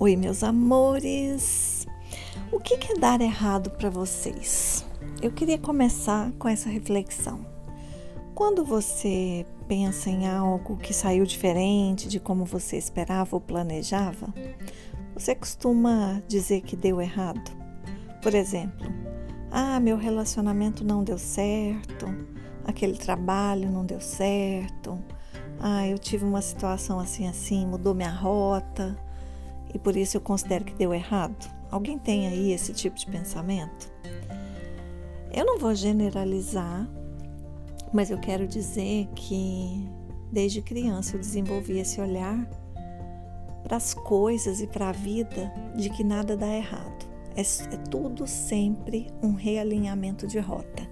Oi, meus amores! O que é dar errado para vocês? Eu queria começar com essa reflexão. Quando você pensa em algo que saiu diferente de como você esperava ou planejava, você costuma dizer que deu errado? Por exemplo, ah, meu relacionamento não deu certo, aquele trabalho não deu certo, ah, eu tive uma situação assim assim, mudou minha rota e por isso eu considero que deu errado? Alguém tem aí esse tipo de pensamento? Eu não vou generalizar, mas eu quero dizer que desde criança eu desenvolvi esse olhar para as coisas e para a vida de que nada dá errado. É, é tudo sempre um realinhamento de rota.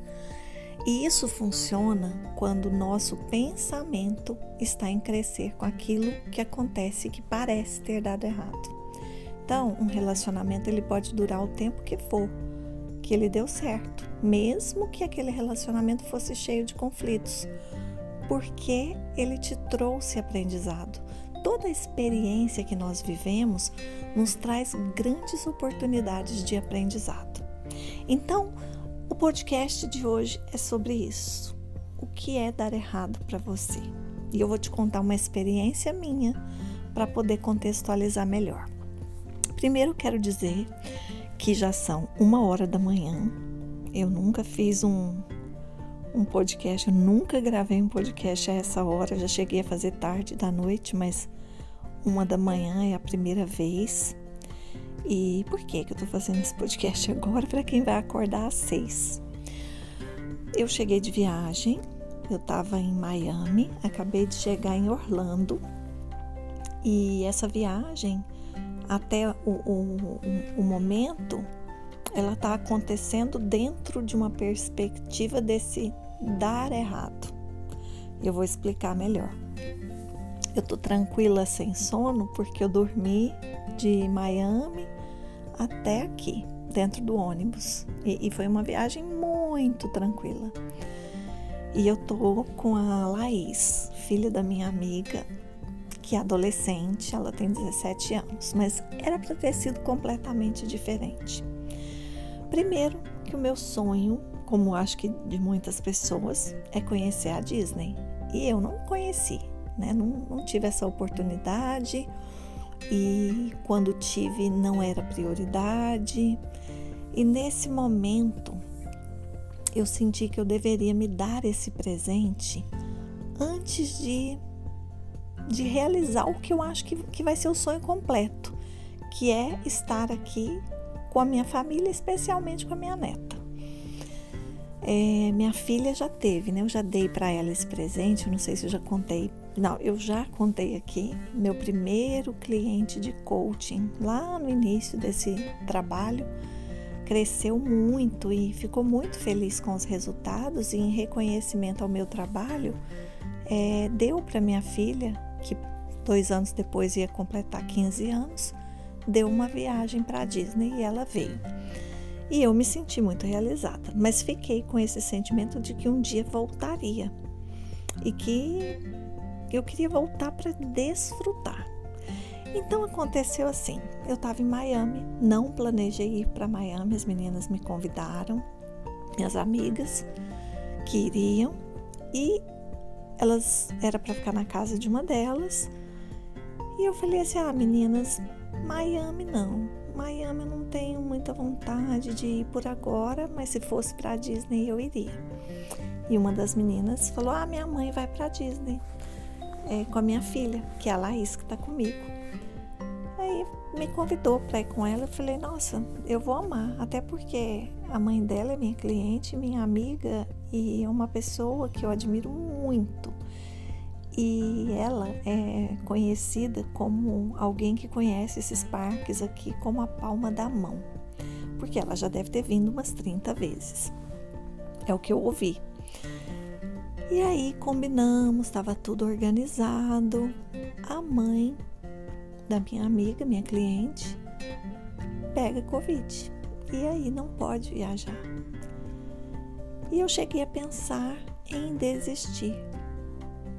E isso funciona quando o nosso pensamento está em crescer com aquilo que acontece que parece ter dado errado. Então, um relacionamento ele pode durar o tempo que for, que ele deu certo, mesmo que aquele relacionamento fosse cheio de conflitos, porque ele te trouxe aprendizado. Toda a experiência que nós vivemos nos traz grandes oportunidades de aprendizado. Então, o podcast de hoje é sobre isso. O que é dar errado para você? E eu vou te contar uma experiência minha para poder contextualizar melhor. Primeiro quero dizer que já são uma hora da manhã. Eu nunca fiz um, um podcast, eu nunca gravei um podcast a essa hora. Já cheguei a fazer tarde da noite, mas uma da manhã é a primeira vez. E por que, que eu tô fazendo esse podcast agora? Para quem vai acordar às seis. Eu cheguei de viagem, eu estava em Miami, acabei de chegar em Orlando. E essa viagem, até o, o, o momento, ela está acontecendo dentro de uma perspectiva desse dar errado. Eu vou explicar melhor. Eu tô tranquila sem sono porque eu dormi de Miami até aqui, dentro do ônibus. E, e foi uma viagem muito tranquila. E eu tô com a Laís, filha da minha amiga, que é adolescente, ela tem 17 anos, mas era para ter sido completamente diferente. Primeiro, que o meu sonho, como acho que de muitas pessoas, é conhecer a Disney. E eu não conheci, né? Não, não tive essa oportunidade e quando tive não era prioridade. E nesse momento eu senti que eu deveria me dar esse presente antes de, de realizar o que eu acho que, que vai ser o sonho completo, que é estar aqui com a minha família, especialmente com a minha neta. É, minha filha já teve, né? Eu já dei para ela esse presente, eu não sei se eu já contei não, eu já contei aqui meu primeiro cliente de coaching lá no início desse trabalho cresceu muito e ficou muito feliz com os resultados e em reconhecimento ao meu trabalho é, deu para minha filha que dois anos depois ia completar 15 anos deu uma viagem para a Disney e ela veio e eu me senti muito realizada mas fiquei com esse sentimento de que um dia voltaria e que eu queria voltar para desfrutar. Então aconteceu assim: eu estava em Miami, não planejei ir para Miami, as meninas me convidaram, minhas amigas que iriam, e elas era para ficar na casa de uma delas. E eu falei assim: ah, meninas, Miami não. Miami eu não tenho muita vontade de ir por agora, mas se fosse para Disney eu iria. E uma das meninas falou: ah, minha mãe vai para Disney é, com a minha filha, que é a Laís, que está comigo. Aí me convidou para ir com ela. Eu falei, nossa, eu vou amar. Até porque a mãe dela é minha cliente, minha amiga e uma pessoa que eu admiro muito. E ela é conhecida como alguém que conhece esses parques aqui como a palma da mão, porque ela já deve ter vindo umas 30 vezes. É o que eu ouvi. E aí combinamos, estava tudo organizado. A mãe da minha amiga, minha cliente, pega Covid e aí não pode viajar. E eu cheguei a pensar em desistir.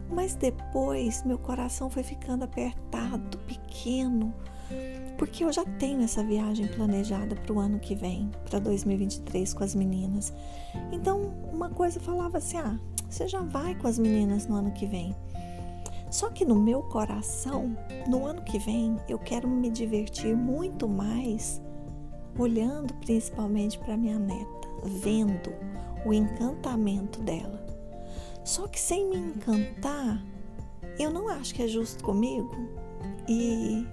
Mas depois meu coração foi ficando apertado, pequeno, porque eu já tenho essa viagem planejada para o ano que vem, para 2023 com as meninas. Então, uma coisa falava assim: ah, você já vai com as meninas no ano que vem. Só que no meu coração, no ano que vem, eu quero me divertir muito mais olhando principalmente para minha neta, vendo o encantamento dela. Só que sem me encantar, eu não acho que é justo comigo. E,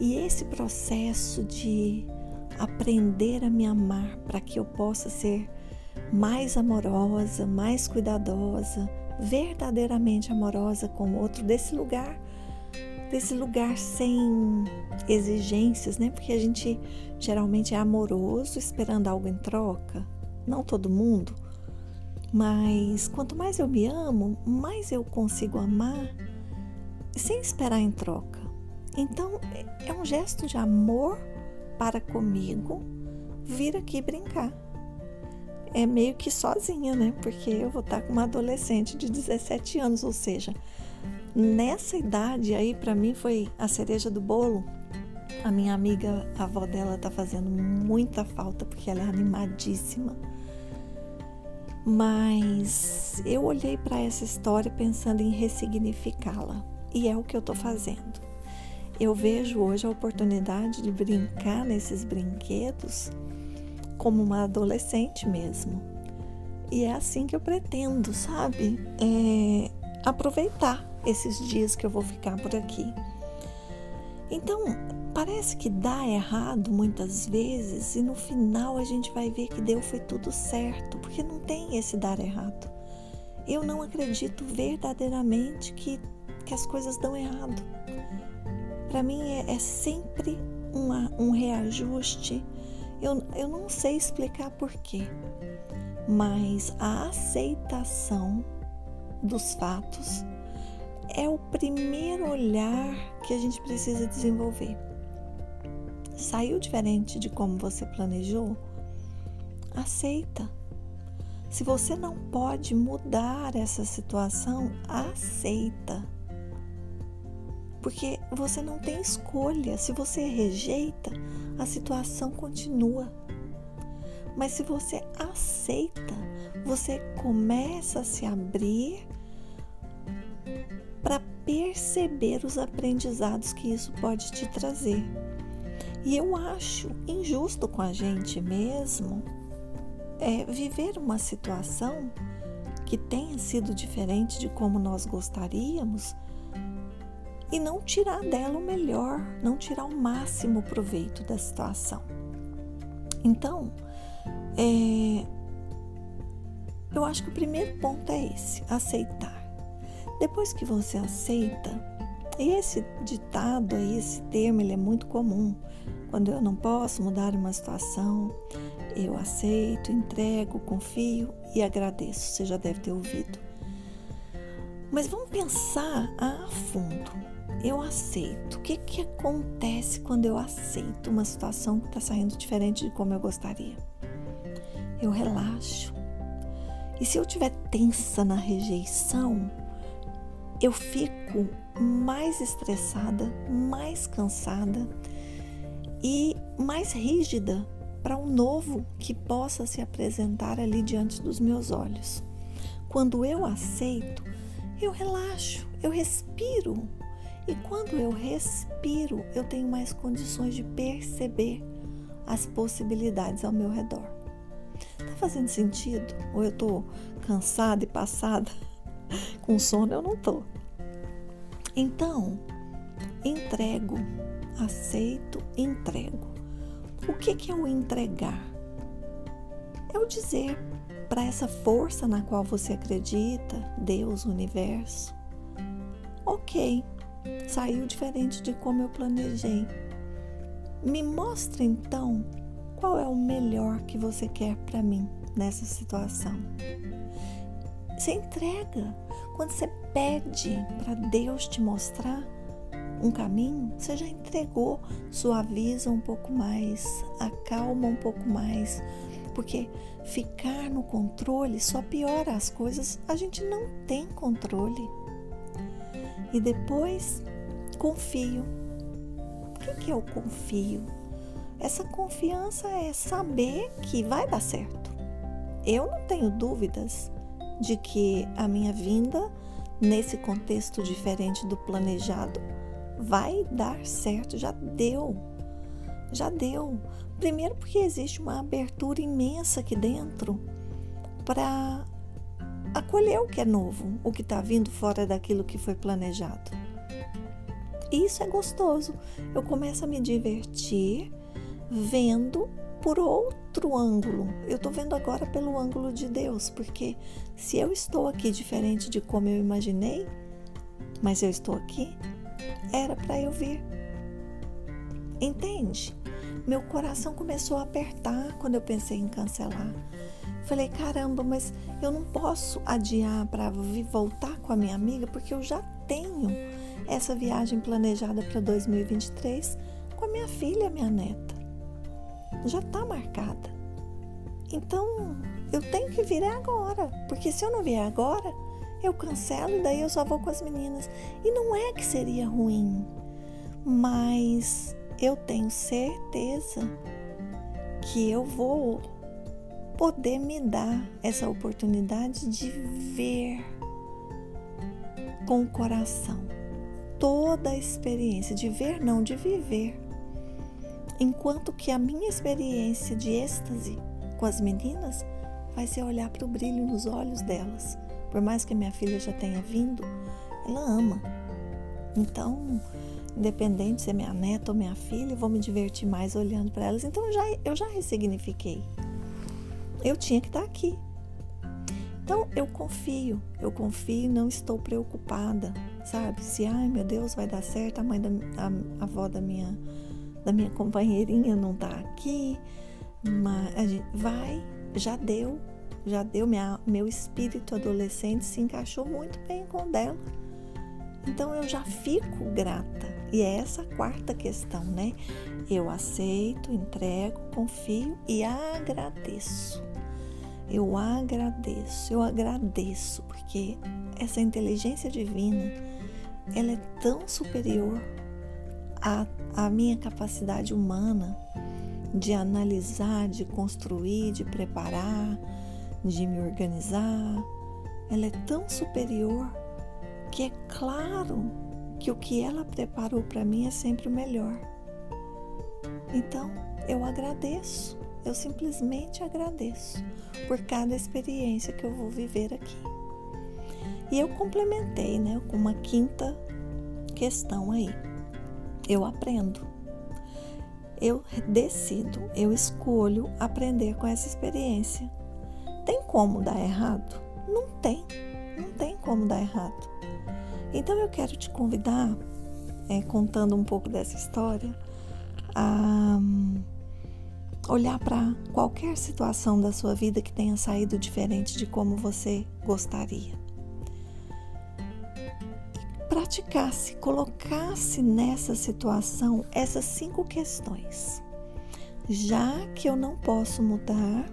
e esse processo de aprender a me amar para que eu possa ser mais amorosa, mais cuidadosa, verdadeiramente amorosa com o outro, desse lugar, desse lugar sem exigências, né? Porque a gente geralmente é amoroso esperando algo em troca, não todo mundo, mas quanto mais eu me amo, mais eu consigo amar sem esperar em troca. Então é um gesto de amor para comigo vir aqui brincar é meio que sozinha, né? Porque eu vou estar com uma adolescente de 17 anos, ou seja, nessa idade aí para mim foi a cereja do bolo. A minha amiga, a avó dela tá fazendo muita falta porque ela é animadíssima. Mas eu olhei para essa história pensando em ressignificá-la, e é o que eu tô fazendo. Eu vejo hoje a oportunidade de brincar nesses brinquedos como uma adolescente mesmo. E é assim que eu pretendo, sabe? É aproveitar esses dias que eu vou ficar por aqui. Então, parece que dá errado muitas vezes e no final a gente vai ver que deu foi tudo certo, porque não tem esse dar errado. Eu não acredito verdadeiramente que, que as coisas dão errado. Para mim é, é sempre uma, um reajuste eu, eu não sei explicar porquê, mas a aceitação dos fatos é o primeiro olhar que a gente precisa desenvolver. Saiu diferente de como você planejou? Aceita. Se você não pode mudar essa situação, aceita porque você não tem escolha. Se você rejeita, a situação continua. Mas se você aceita, você começa a se abrir para perceber os aprendizados que isso pode te trazer. E eu acho injusto com a gente mesmo é, viver uma situação que tenha sido diferente de como nós gostaríamos e não tirar dela o melhor, não tirar o máximo proveito da situação. Então, é, eu acho que o primeiro ponto é esse: aceitar. Depois que você aceita, esse ditado aí, esse termo, ele é muito comum. Quando eu não posso mudar uma situação, eu aceito, entrego, confio e agradeço. Você já deve ter ouvido. Mas vamos pensar a fundo eu aceito. O que, que acontece quando eu aceito uma situação que está saindo diferente de como eu gostaria? Eu relaxo. E se eu estiver tensa na rejeição, eu fico mais estressada, mais cansada e mais rígida para um novo que possa se apresentar ali diante dos meus olhos. Quando eu aceito, eu relaxo, eu respiro, e quando eu respiro, eu tenho mais condições de perceber as possibilidades ao meu redor. Tá fazendo sentido? Ou eu tô cansada e passada com sono? Eu não tô. Então, entrego, aceito, entrego. O que, que é o entregar? É o dizer para essa força na qual você acredita, Deus, universo, ok, saiu diferente de como eu planejei. Me mostre então qual é o melhor que você quer para mim nessa situação. Você entrega. Quando você pede para Deus te mostrar um caminho, você já entregou, suaviza um pouco mais, acalma um pouco mais, porque ficar no controle só piora as coisas. A gente não tem controle e depois confio. que, que eu confio? Essa confiança é saber que vai dar certo. Eu não tenho dúvidas de que a minha vinda nesse contexto diferente do planejado vai dar certo, já deu. Já deu. Primeiro, porque existe uma abertura imensa aqui dentro para acolher o que é novo, o que está vindo fora daquilo que foi planejado. E isso é gostoso. Eu começo a me divertir vendo por outro ângulo. Eu estou vendo agora pelo ângulo de Deus, porque se eu estou aqui diferente de como eu imaginei, mas eu estou aqui, era para eu vir. Entende? Meu coração começou a apertar quando eu pensei em cancelar. Falei, caramba, mas eu não posso adiar para voltar com a minha amiga porque eu já tenho essa viagem planejada para 2023 com a minha filha, minha neta. Já está marcada. Então, eu tenho que vir agora, porque se eu não vier agora, eu cancelo e daí eu só vou com as meninas. E não é que seria ruim, mas eu tenho certeza que eu vou poder me dar essa oportunidade de ver com o coração toda a experiência, de ver, não, de viver. Enquanto que a minha experiência de êxtase com as meninas vai ser olhar para o brilho nos olhos delas. Por mais que a minha filha já tenha vindo, ela ama. Então, independente se é minha neta ou minha filha, eu vou me divertir mais olhando para elas. Então, eu já, eu já ressignifiquei eu tinha que estar aqui. Então eu confio, eu confio não estou preocupada, sabe? Se ai meu Deus vai dar certo, a mãe da a, a avó da minha da minha companheirinha não está aqui, mas a gente vai, já deu, já deu minha, meu espírito adolescente se encaixou muito bem com o dela. Então eu já fico grata. E é essa a quarta questão, né? Eu aceito, entrego, confio e agradeço. Eu agradeço, eu agradeço, porque essa inteligência divina, ela é tão superior à, à minha capacidade humana de analisar, de construir, de preparar, de me organizar. Ela é tão superior que é claro que o que ela preparou para mim é sempre o melhor. Então, eu agradeço. Eu simplesmente agradeço por cada experiência que eu vou viver aqui. E eu complementei, né, com uma quinta questão aí. Eu aprendo. Eu decido, eu escolho aprender com essa experiência. Tem como dar errado? Não tem. Não tem como dar errado. Então eu quero te convidar, é, contando um pouco dessa história, a olhar para qualquer situação da sua vida que tenha saído diferente de como você gostaria. Praticasse, colocasse nessa situação essas cinco questões. Já que eu não posso mudar,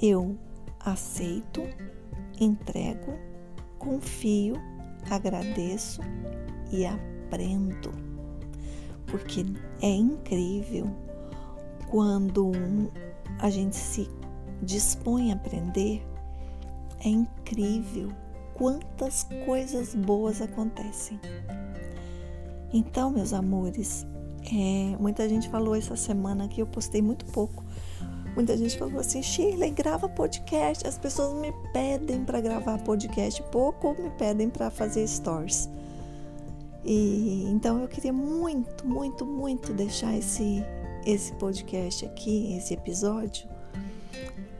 eu aceito, entrego, confio, agradeço e aprendo. Porque é incrível quando a gente se dispõe a aprender, é incrível quantas coisas boas acontecem. Então, meus amores, é, muita gente falou essa semana que eu postei muito pouco. Muita gente falou assim: Shirley, grava podcast. As pessoas me pedem para gravar podcast pouco ou me pedem para fazer stories. E então eu queria muito, muito, muito deixar esse esse podcast aqui, esse episódio,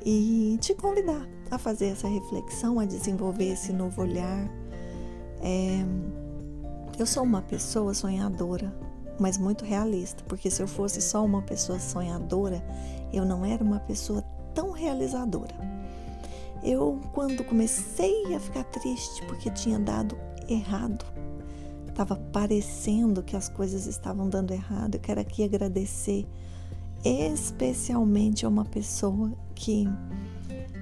e te convidar a fazer essa reflexão, a desenvolver esse novo olhar. É, eu sou uma pessoa sonhadora, mas muito realista, porque se eu fosse só uma pessoa sonhadora, eu não era uma pessoa tão realizadora. Eu, quando comecei a ficar triste porque tinha dado errado, estava parecendo que as coisas estavam dando errado. Eu quero aqui agradecer especialmente a uma pessoa que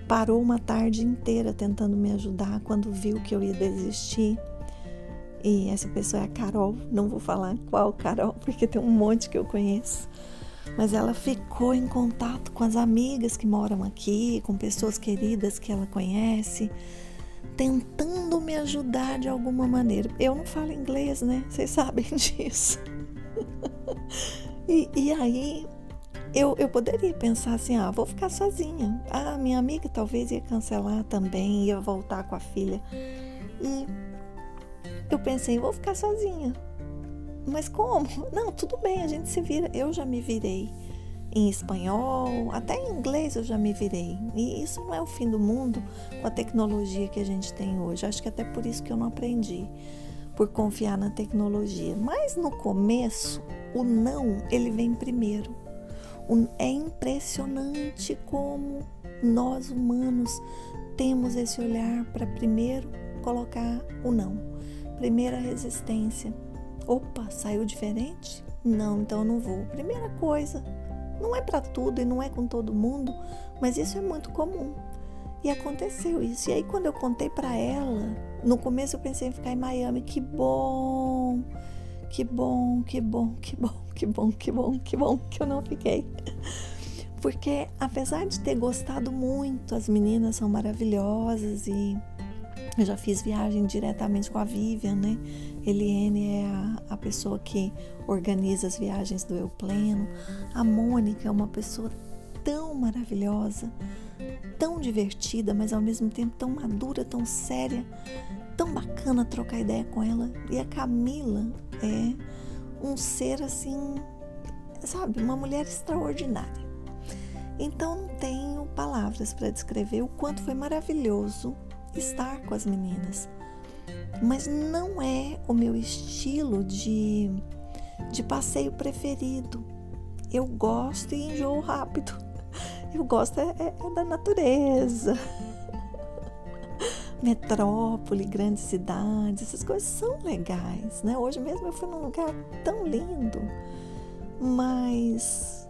parou uma tarde inteira tentando me ajudar quando viu que eu ia desistir e essa pessoa é a Carol, não vou falar qual Carol, porque tem um monte que eu conheço. Mas ela ficou em contato com as amigas que moram aqui, com pessoas queridas que ela conhece, tentando me ajudar de alguma maneira. Eu não falo inglês, né? Vocês sabem disso. e, e aí eu, eu poderia pensar assim, ah, vou ficar sozinha. Ah, minha amiga talvez ia cancelar também, ia voltar com a filha. E eu pensei, vou ficar sozinha. Mas como? Não, tudo bem, a gente se vira. Eu já me virei em espanhol, até em inglês eu já me virei. E isso não é o fim do mundo com a tecnologia que a gente tem hoje. Acho que até por isso que eu não aprendi, por confiar na tecnologia. Mas no começo, o não, ele vem primeiro. É impressionante como nós humanos temos esse olhar para primeiro colocar o não. Primeira resistência. Opa, saiu diferente? Não, então eu não vou. Primeira coisa, não é para tudo e não é com todo mundo, mas isso é muito comum. E aconteceu isso. E aí quando eu contei para ela, no começo eu pensei em ficar em Miami, que bom. Que bom, que bom, que bom, que bom, que bom, que bom que eu não fiquei. Porque apesar de ter gostado muito, as meninas são maravilhosas e eu já fiz viagem diretamente com a Vivian, né? Eliane é a, a pessoa que organiza as viagens do Eu Pleno. A Mônica é uma pessoa tão maravilhosa, tão divertida, mas ao mesmo tempo tão madura, tão séria, tão bacana trocar ideia com ela. E a Camila é um ser assim, sabe, uma mulher extraordinária. Então não tenho palavras para descrever o quanto foi maravilhoso estar com as meninas. Mas não é o meu estilo de, de passeio preferido. Eu gosto e enjoo rápido. Eu gosto é, é, é da natureza. Metrópole, grandes cidades, essas coisas são legais, né? Hoje mesmo eu fui num lugar tão lindo, mas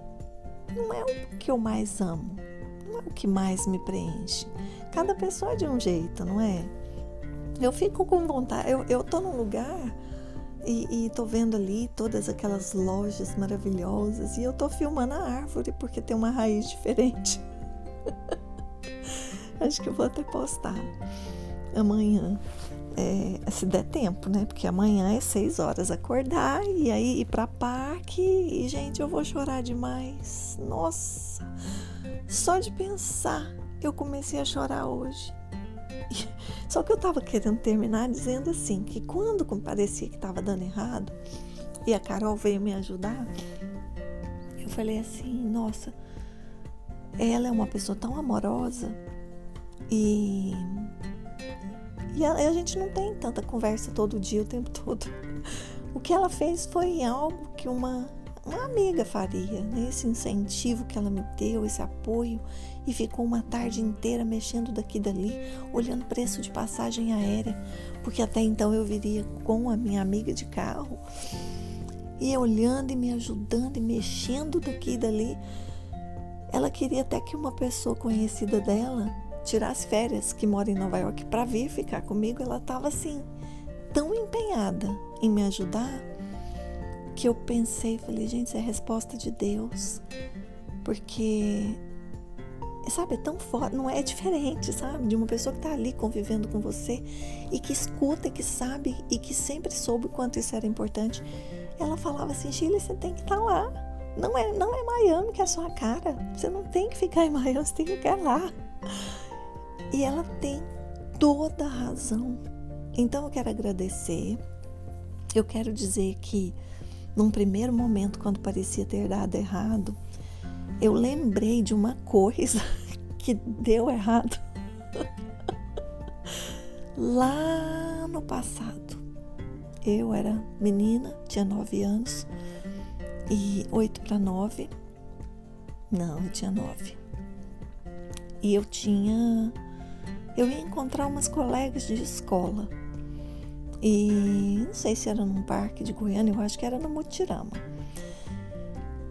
não é o que eu mais amo, não é o que mais me preenche. Cada pessoa é de um jeito, não é? Eu fico com vontade. Eu, eu tô num lugar e, e tô vendo ali todas aquelas lojas maravilhosas e eu tô filmando a árvore porque tem uma raiz diferente. Acho que eu vou até postar amanhã. É, se der tempo, né? Porque amanhã é seis horas acordar e aí ir pra parque e, gente, eu vou chorar demais. Nossa, só de pensar eu comecei a chorar hoje. Só que eu estava querendo terminar dizendo assim, que quando parecia que estava dando errado, e a Carol veio me ajudar, eu falei assim, nossa, ela é uma pessoa tão amorosa e, e a, a gente não tem tanta conversa todo dia, o tempo todo. O que ela fez foi algo que uma uma amiga faria, né? esse incentivo que ela me deu, esse apoio, e ficou uma tarde inteira mexendo daqui e dali, olhando preço de passagem aérea, porque até então eu viria com a minha amiga de carro, e olhando e me ajudando e mexendo daqui e dali. Ela queria até que uma pessoa conhecida dela tirasse férias, que mora em Nova York, para vir ficar comigo. Ela estava assim, tão empenhada em me ajudar que eu pensei, falei, gente, isso é a resposta de Deus. Porque, sabe, é tão forte, não é, é diferente, sabe? De uma pessoa que está ali convivendo com você e que escuta, que sabe e que sempre soube o quanto isso era importante. Ela falava assim, Chile, você tem que estar tá lá. Não é, não é Miami que é a sua cara. Você não tem que ficar em Miami, você tem que ficar lá. E ela tem toda a razão. Então eu quero agradecer. Eu quero dizer que num primeiro momento, quando parecia ter dado errado, eu lembrei de uma coisa que deu errado lá no passado. Eu era menina, tinha nove anos e oito para nove. Não, eu tinha nove. E eu tinha. Eu ia encontrar umas colegas de escola e não sei se era num parque de Goiânia, eu acho que era no Mutirama.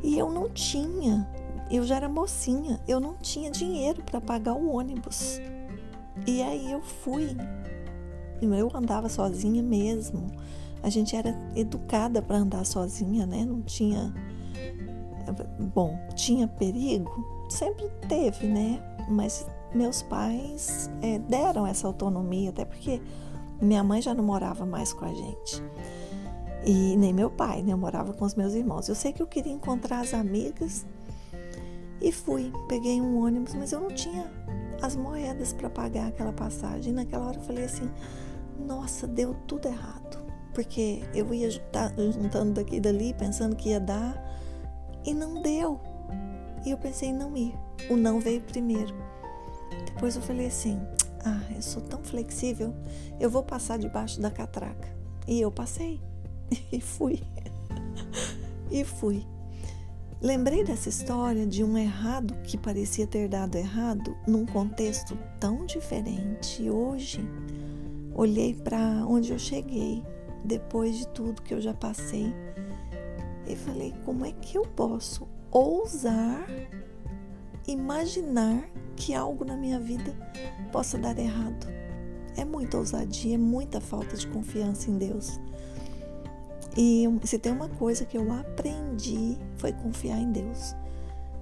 E eu não tinha, eu já era mocinha, eu não tinha dinheiro para pagar o ônibus. E aí eu fui eu andava sozinha mesmo. A gente era educada para andar sozinha, né? Não tinha. Bom, tinha perigo? Sempre teve, né? Mas meus pais é, deram essa autonomia, até porque minha mãe já não morava mais com a gente. E nem meu pai, né? Eu morava com os meus irmãos. Eu sei que eu queria encontrar as amigas e fui. Peguei um ônibus, mas eu não tinha as moedas para pagar aquela passagem. E naquela hora eu falei assim: nossa, deu tudo errado. Porque eu ia juntando daqui e dali, pensando que ia dar, e não deu. E eu pensei em não ir. O não veio primeiro. Depois eu falei assim: ah, eu sou tão flexível, eu vou passar debaixo da catraca. E eu passei. E fui. E fui. Lembrei dessa história de um errado que parecia ter dado errado num contexto tão diferente. Hoje, olhei para onde eu cheguei, depois de tudo que eu já passei, e falei: como é que eu posso ousar imaginar que algo na minha vida possa dar errado? É muita ousadia, é muita falta de confiança em Deus. E se tem uma coisa que eu aprendi foi confiar em Deus.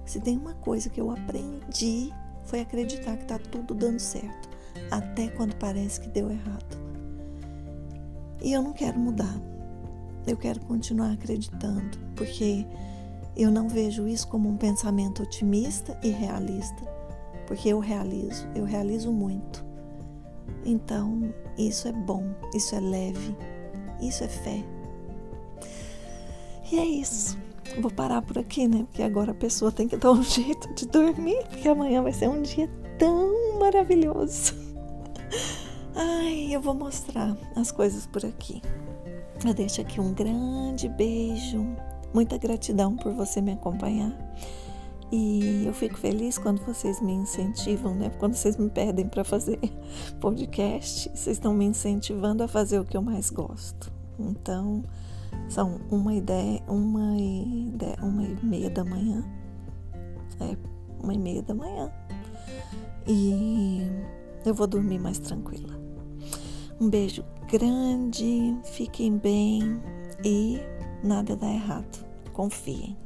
Se tem uma coisa que eu aprendi foi acreditar que está tudo dando certo, até quando parece que deu errado. E eu não quero mudar. Eu quero continuar acreditando, porque eu não vejo isso como um pensamento otimista e realista, porque eu realizo, eu realizo muito. Então, isso é bom, isso é leve, isso é fé. E é isso. Vou parar por aqui, né? Porque agora a pessoa tem que dar um jeito de dormir, porque amanhã vai ser um dia tão maravilhoso. Ai, eu vou mostrar as coisas por aqui. Eu deixo aqui um grande beijo, muita gratidão por você me acompanhar. E eu fico feliz quando vocês me incentivam, né? Quando vocês me pedem para fazer podcast, vocês estão me incentivando a fazer o que eu mais gosto. Então, são uma ideia, uma e, uma e meia da manhã. É, uma e meia da manhã. E eu vou dormir mais tranquila. Um beijo grande, fiquem bem e nada dá errado. Confiem.